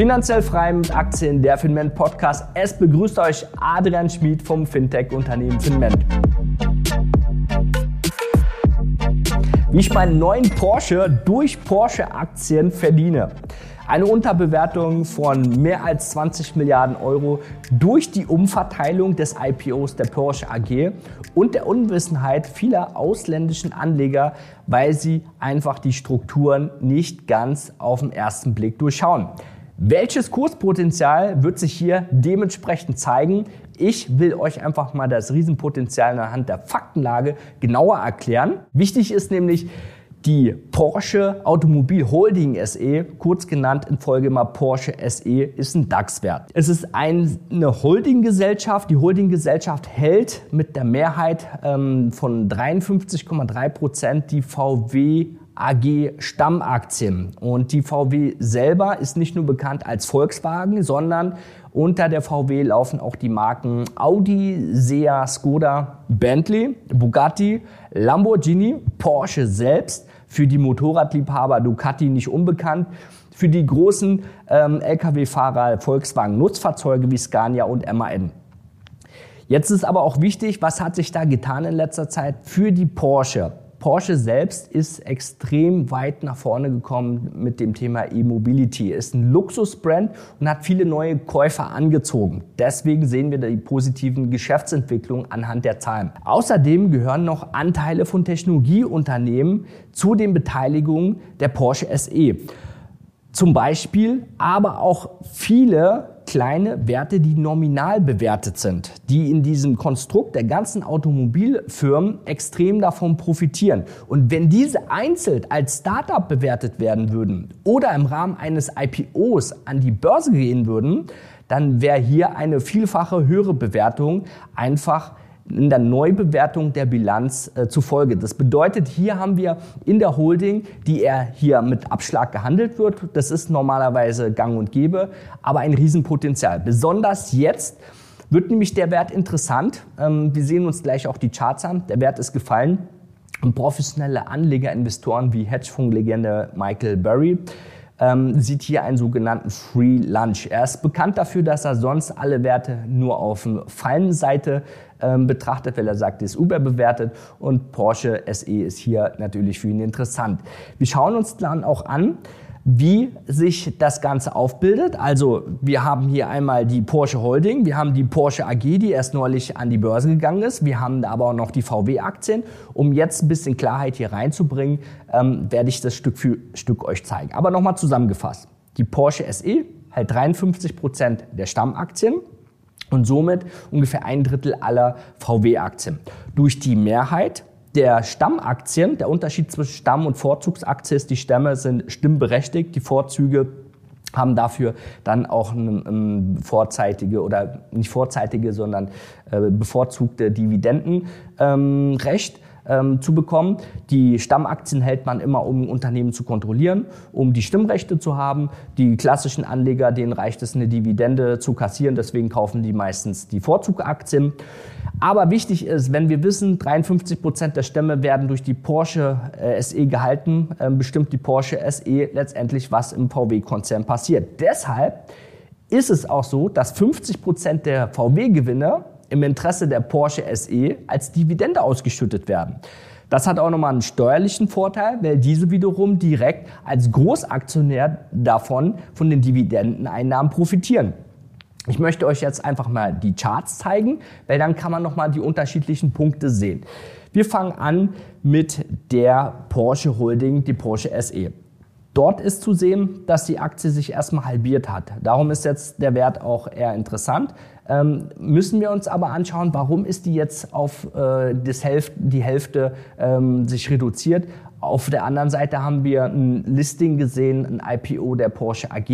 Finanziell frei mit Aktien, der Finment Podcast. Es begrüßt euch Adrian Schmid vom Fintech-Unternehmen Finment. Wie ich meinen neuen Porsche durch Porsche-Aktien verdiene. Eine Unterbewertung von mehr als 20 Milliarden Euro durch die Umverteilung des IPOs der Porsche AG und der Unwissenheit vieler ausländischen Anleger, weil sie einfach die Strukturen nicht ganz auf den ersten Blick durchschauen. Welches Kurspotenzial wird sich hier dementsprechend zeigen? Ich will euch einfach mal das Riesenpotenzial anhand der Faktenlage genauer erklären. Wichtig ist nämlich, die Porsche Automobil Holding SE, kurz genannt in Folge mal Porsche SE, ist ein DAX-Wert. Es ist eine Holdinggesellschaft. Die Holdinggesellschaft hält mit der Mehrheit ähm, von 53,3 Prozent die VW AG Stammaktien. Und die VW selber ist nicht nur bekannt als Volkswagen, sondern unter der VW laufen auch die Marken Audi, Seat, Skoda, Bentley, Bugatti, Lamborghini, Porsche selbst, für die Motorradliebhaber Ducati nicht unbekannt, für die großen ähm, Lkw-Fahrer Volkswagen Nutzfahrzeuge wie Scania und MAN. Jetzt ist aber auch wichtig, was hat sich da getan in letzter Zeit für die Porsche? Porsche selbst ist extrem weit nach vorne gekommen mit dem Thema E-Mobility. Ist ein Luxusbrand und hat viele neue Käufer angezogen. Deswegen sehen wir die positiven Geschäftsentwicklungen anhand der Zahlen. Außerdem gehören noch Anteile von Technologieunternehmen zu den Beteiligungen der Porsche SE. Zum Beispiel aber auch viele kleine Werte, die nominal bewertet sind, die in diesem Konstrukt der ganzen Automobilfirmen extrem davon profitieren. Und wenn diese einzeln als Startup bewertet werden würden oder im Rahmen eines IPOs an die Börse gehen würden, dann wäre hier eine vielfache höhere Bewertung einfach in der Neubewertung der Bilanz äh, zufolge. Das bedeutet, hier haben wir in der Holding, die er hier mit Abschlag gehandelt wird, das ist normalerweise gang und gäbe, aber ein Riesenpotenzial. Besonders jetzt wird nämlich der Wert interessant. Ähm, wir sehen uns gleich auch die Charts an. Der Wert ist gefallen. Und professionelle Anleger, Investoren wie Hedgefondslegende Michael Burry ähm, sieht hier einen sogenannten Free Lunch. Er ist bekannt dafür, dass er sonst alle Werte nur auf Fallenseite ähm, betrachtet, weil er sagt, ist überbewertet und Porsche SE ist hier natürlich für ihn interessant. Wir schauen uns dann auch an, wie sich das Ganze aufbildet. Also wir haben hier einmal die Porsche Holding, wir haben die Porsche AG, die erst neulich an die Börse gegangen ist, wir haben aber auch noch die VW-Aktien. Um jetzt ein bisschen Klarheit hier reinzubringen, ähm, werde ich das Stück für Stück euch zeigen. Aber nochmal zusammengefasst. Die Porsche SE hält 53 Prozent der Stammaktien und somit ungefähr ein Drittel aller VW-Aktien. Durch die Mehrheit der Stammaktien, der Unterschied zwischen Stamm- und Vorzugsaktie ist, die Stämme sind stimmberechtigt, die Vorzüge haben dafür dann auch ein, ein vorzeitige oder nicht vorzeitige, sondern äh, bevorzugte Dividendenrecht. Ähm, ähm, zu bekommen. Die Stammaktien hält man immer, um Unternehmen zu kontrollieren, um die Stimmrechte zu haben. Die klassischen Anleger, denen reicht es, eine Dividende zu kassieren, deswegen kaufen die meistens die Vorzugaktien. Aber wichtig ist, wenn wir wissen, 53 Prozent der Stämme werden durch die Porsche äh, SE gehalten, äh, bestimmt die Porsche SE letztendlich, was im VW-Konzern passiert. Deshalb ist es auch so, dass 50 Prozent der VW-Gewinne im Interesse der Porsche SE als Dividende ausgeschüttet werden. Das hat auch nochmal einen steuerlichen Vorteil, weil diese wiederum direkt als Großaktionär davon von den Dividendeneinnahmen profitieren. Ich möchte euch jetzt einfach mal die Charts zeigen, weil dann kann man nochmal die unterschiedlichen Punkte sehen. Wir fangen an mit der Porsche Holding, die Porsche SE. Dort ist zu sehen, dass die Aktie sich erstmal halbiert hat. Darum ist jetzt der Wert auch eher interessant. Ähm, müssen wir uns aber anschauen, warum ist die jetzt auf äh, Hälfte, die Hälfte ähm, sich reduziert. Auf der anderen Seite haben wir ein Listing gesehen, ein IPO der Porsche AG.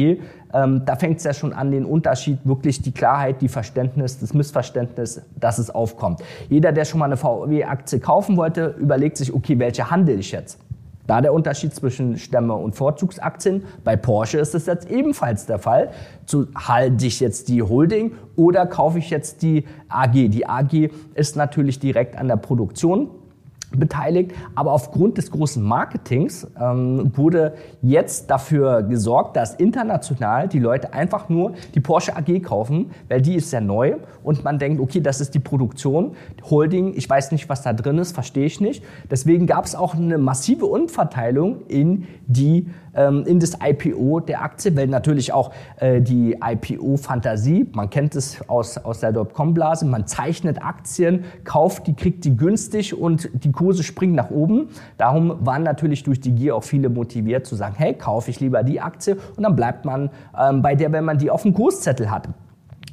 Ähm, da fängt es ja schon an, den Unterschied, wirklich die Klarheit, die Verständnis, das Missverständnis, dass es aufkommt. Jeder, der schon mal eine VW-Aktie kaufen wollte, überlegt sich, okay, welche handle ich jetzt? Da der Unterschied zwischen Stämme und Vorzugsaktien. Bei Porsche ist es jetzt ebenfalls der Fall. Zu, halte ich jetzt die Holding oder kaufe ich jetzt die AG? Die AG ist natürlich direkt an der Produktion beteiligt, aber aufgrund des großen Marketings ähm, wurde jetzt dafür gesorgt, dass international die Leute einfach nur die Porsche AG kaufen, weil die ist sehr neu und man denkt, okay, das ist die Produktion, Holding, ich weiß nicht, was da drin ist, verstehe ich nicht. Deswegen gab es auch eine massive Umverteilung in die in das IPO der Aktie, weil natürlich auch äh, die IPO-Fantasie, man kennt es aus, aus der Dotcom-Blase, man zeichnet Aktien, kauft die, kriegt die günstig und die Kurse springen nach oben. Darum waren natürlich durch die Gier auch viele motiviert zu sagen, hey, kaufe ich lieber die Aktie und dann bleibt man ähm, bei der, wenn man die auf dem Kurszettel hat.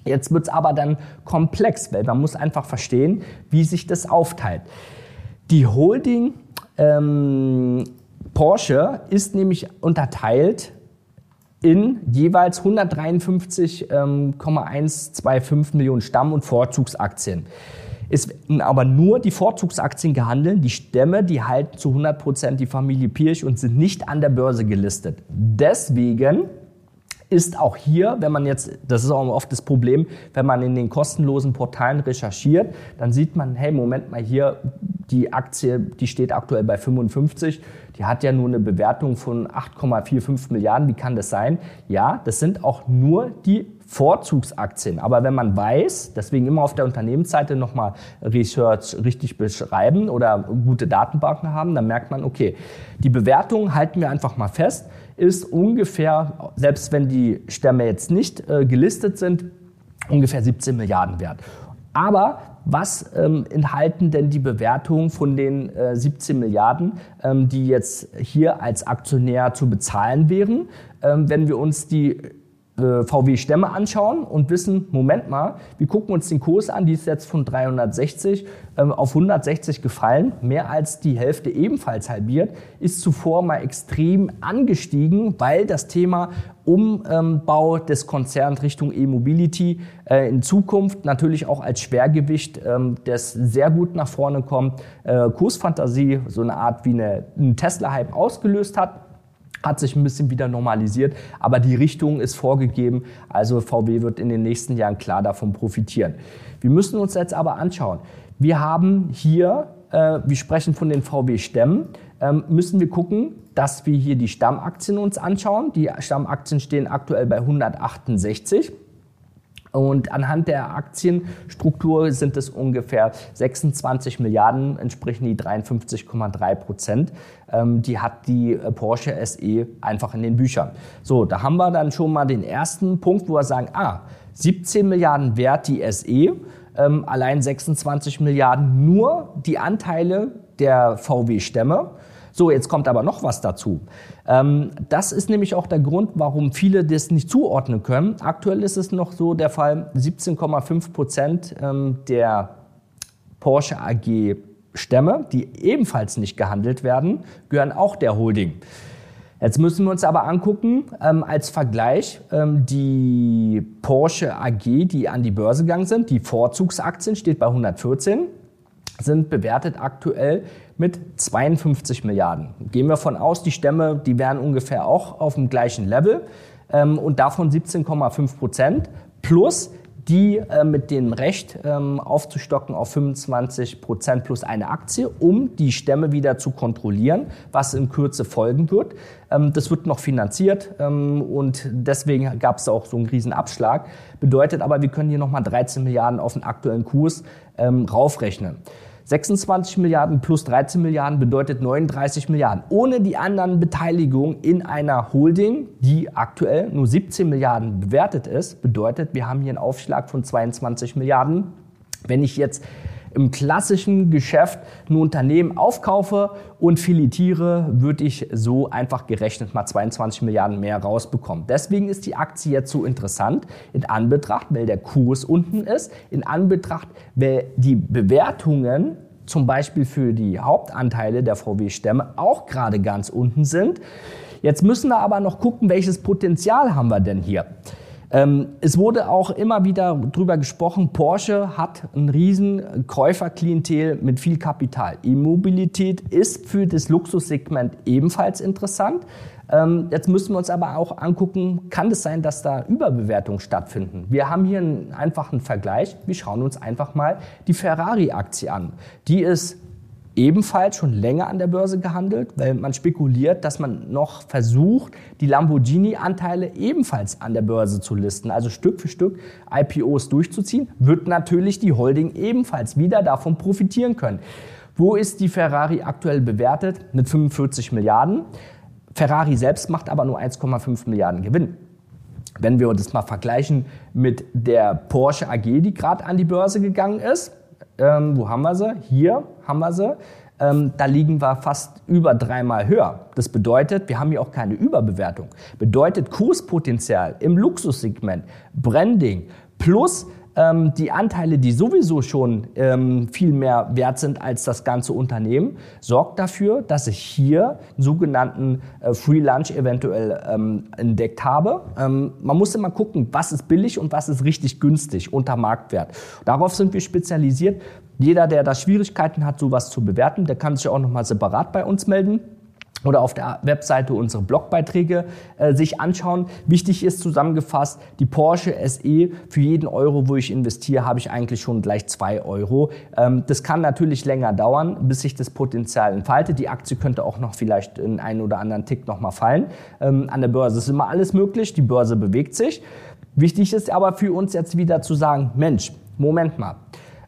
Jetzt wird es aber dann komplex, weil man muss einfach verstehen, wie sich das aufteilt. Die Holding ähm, Porsche ist nämlich unterteilt in jeweils 153,125 ähm, Millionen Stamm- und Vorzugsaktien. Es werden aber nur die Vorzugsaktien gehandelt, die Stämme, die halten zu 100 Prozent die Familie Pirch und sind nicht an der Börse gelistet. Deswegen ist auch hier, wenn man jetzt, das ist auch oft das Problem, wenn man in den kostenlosen Portalen recherchiert, dann sieht man, hey, Moment mal hier, die Aktie, die steht aktuell bei 55, die hat ja nur eine Bewertung von 8,45 Milliarden, wie kann das sein? Ja, das sind auch nur die Vorzugsaktien. Aber wenn man weiß, deswegen immer auf der Unternehmensseite nochmal Research richtig beschreiben oder gute Datenbanken haben, dann merkt man, okay, die Bewertung halten wir einfach mal fest, ist ungefähr, selbst wenn die Stämme jetzt nicht äh, gelistet sind, ungefähr 17 Milliarden wert. Aber was ähm, enthalten denn die Bewertungen von den äh, 17 Milliarden, ähm, die jetzt hier als Aktionär zu bezahlen wären, ähm, wenn wir uns die äh, VW-Stämme anschauen und wissen, Moment mal, wir gucken uns den Kurs an, die ist jetzt von 360 ähm, auf 160 gefallen, mehr als die Hälfte ebenfalls halbiert, ist zuvor mal extrem angestiegen, weil das Thema Umbau des Konzerns Richtung E-Mobility äh, in Zukunft natürlich auch als Schwergewicht, ähm, das sehr gut nach vorne kommt, äh, Kursfantasie, so eine Art wie eine, ein Tesla-Hype ausgelöst hat hat sich ein bisschen wieder normalisiert, aber die Richtung ist vorgegeben. Also VW wird in den nächsten Jahren klar davon profitieren. Wir müssen uns jetzt aber anschauen. Wir haben hier, äh, wir sprechen von den VW-Stämmen, müssen wir gucken, dass wir hier die Stammaktien uns anschauen. Die Stammaktien stehen aktuell bei 168. Und anhand der Aktienstruktur sind es ungefähr 26 Milliarden, entsprechen die 53,3 Prozent. Ähm, die hat die äh, Porsche SE einfach in den Büchern. So, da haben wir dann schon mal den ersten Punkt, wo wir sagen, ah, 17 Milliarden wert die SE, ähm, allein 26 Milliarden nur die Anteile der VW-Stämme. So, jetzt kommt aber noch was dazu. Ähm, das ist nämlich auch der Grund, warum viele das nicht zuordnen können. Aktuell ist es noch so der Fall, 17,5 Prozent ähm, der Porsche AG Stämme, die ebenfalls nicht gehandelt werden, gehören auch der Holding. Jetzt müssen wir uns aber angucken, ähm, als Vergleich, ähm, die Porsche AG, die an die Börse gegangen sind, die Vorzugsaktien steht bei 114, sind bewertet aktuell mit 52 Milliarden. Gehen wir von aus, die Stämme, die wären ungefähr auch auf dem gleichen Level ähm, und davon 17,5 Prozent plus die äh, mit dem Recht ähm, aufzustocken auf 25 Prozent plus eine Aktie, um die Stämme wieder zu kontrollieren, was in Kürze folgen wird. Ähm, das wird noch finanziert ähm, und deswegen gab es auch so einen riesen Abschlag. Bedeutet aber, wir können hier nochmal 13 Milliarden auf den aktuellen Kurs ähm, raufrechnen. 26 Milliarden plus 13 Milliarden bedeutet 39 Milliarden. Ohne die anderen Beteiligungen in einer Holding, die aktuell nur 17 Milliarden bewertet ist, bedeutet, wir haben hier einen Aufschlag von 22 Milliarden. Wenn ich jetzt im klassischen Geschäft ein Unternehmen aufkaufe und filetiere, würde ich so einfach gerechnet mal 22 Milliarden mehr rausbekommen. Deswegen ist die Aktie jetzt so interessant in Anbetracht, weil der Kurs unten ist, in Anbetracht, weil die Bewertungen zum Beispiel für die Hauptanteile der VW-Stämme auch gerade ganz unten sind. Jetzt müssen wir aber noch gucken, welches Potenzial haben wir denn hier. Ähm, es wurde auch immer wieder drüber gesprochen, Porsche hat ein riesen Käuferklientel mit viel Kapital. E-Mobilität ist für das Luxussegment ebenfalls interessant. Ähm, jetzt müssen wir uns aber auch angucken, kann es sein, dass da Überbewertungen stattfinden? Wir haben hier einen einfachen Vergleich. Wir schauen uns einfach mal die Ferrari-Aktie an. Die ist ebenfalls schon länger an der Börse gehandelt, weil man spekuliert, dass man noch versucht, die Lamborghini-Anteile ebenfalls an der Börse zu listen, also Stück für Stück IPOs durchzuziehen, wird natürlich die Holding ebenfalls wieder davon profitieren können. Wo ist die Ferrari aktuell bewertet? Mit 45 Milliarden. Ferrari selbst macht aber nur 1,5 Milliarden Gewinn. Wenn wir das mal vergleichen mit der Porsche AG, die gerade an die Börse gegangen ist, ähm, wo haben wir sie? Hier haben wir sie. Ähm, da liegen wir fast über dreimal höher. Das bedeutet, wir haben hier auch keine Überbewertung. Bedeutet Kurspotenzial im Luxussegment, Branding plus ähm, die Anteile, die sowieso schon ähm, viel mehr wert sind als das ganze Unternehmen, sorgt dafür, dass ich hier einen sogenannten äh, Free Lunch eventuell ähm, entdeckt habe. Ähm, man muss immer gucken, was ist billig und was ist richtig günstig unter Marktwert. Darauf sind wir spezialisiert. Jeder, der da Schwierigkeiten hat, sowas zu bewerten, der kann sich auch nochmal separat bei uns melden oder auf der Webseite unsere Blogbeiträge äh, sich anschauen. Wichtig ist zusammengefasst, die Porsche SE, für jeden Euro, wo ich investiere, habe ich eigentlich schon gleich zwei Euro. Ähm, das kann natürlich länger dauern, bis sich das Potenzial entfaltet. Die Aktie könnte auch noch vielleicht in einen oder anderen Tick nochmal fallen. Ähm, an der Börse ist immer alles möglich, die Börse bewegt sich. Wichtig ist aber für uns jetzt wieder zu sagen, Mensch, Moment mal.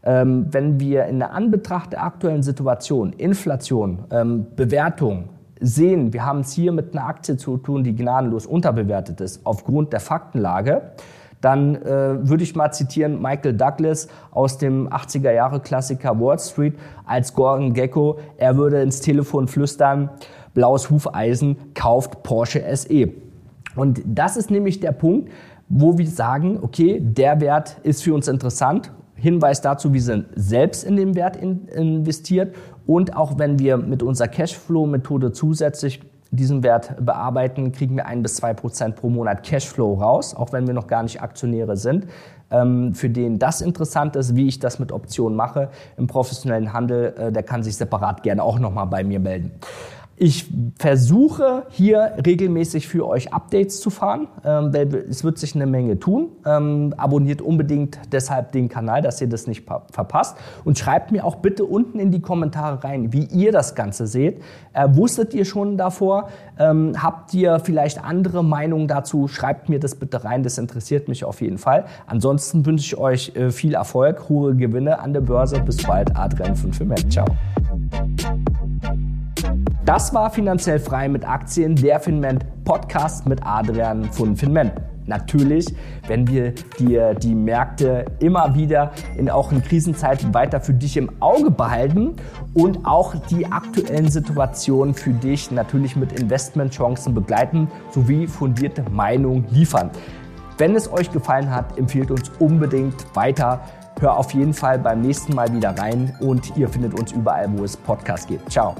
Ähm, wenn wir in der Anbetracht der aktuellen Situation, Inflation, ähm, Bewertung, sehen, wir haben es hier mit einer Aktie zu tun, die gnadenlos unterbewertet ist, aufgrund der Faktenlage, dann äh, würde ich mal zitieren Michael Douglas aus dem 80er Jahre Klassiker Wall Street als Gordon Gecko. Er würde ins Telefon flüstern, blaues Hufeisen, kauft Porsche SE. Und das ist nämlich der Punkt, wo wir sagen, okay, der Wert ist für uns interessant. Hinweis dazu, wir sind selbst in den Wert in, investiert und auch wenn wir mit unserer Cashflow-Methode zusätzlich diesen Wert bearbeiten, kriegen wir ein bis zwei Prozent pro Monat Cashflow raus, auch wenn wir noch gar nicht Aktionäre sind. Ähm, für den das interessant ist, wie ich das mit Optionen mache im professionellen Handel, äh, der kann sich separat gerne auch nochmal bei mir melden. Ich versuche hier regelmäßig für euch Updates zu fahren, ähm, weil es wird sich eine Menge tun. Ähm, abonniert unbedingt deshalb den Kanal, dass ihr das nicht verpasst. Und schreibt mir auch bitte unten in die Kommentare rein, wie ihr das Ganze seht. Äh, wusstet ihr schon davor? Ähm, habt ihr vielleicht andere Meinungen dazu? Schreibt mir das bitte rein, das interessiert mich auf jeden Fall. Ansonsten wünsche ich euch äh, viel Erfolg, hohe Gewinne an der Börse. Bis bald, Adrian von Firmen. Ciao. Das war finanziell frei mit Aktien, der Finment Podcast mit Adrian von Finment. Natürlich, wenn wir dir die Märkte immer wieder in auch in Krisenzeiten weiter für dich im Auge behalten und auch die aktuellen Situationen für dich natürlich mit Investmentchancen begleiten sowie fundierte Meinungen liefern. Wenn es euch gefallen hat, empfiehlt uns unbedingt weiter. Hör auf jeden Fall beim nächsten Mal wieder rein und ihr findet uns überall, wo es Podcasts gibt. Ciao.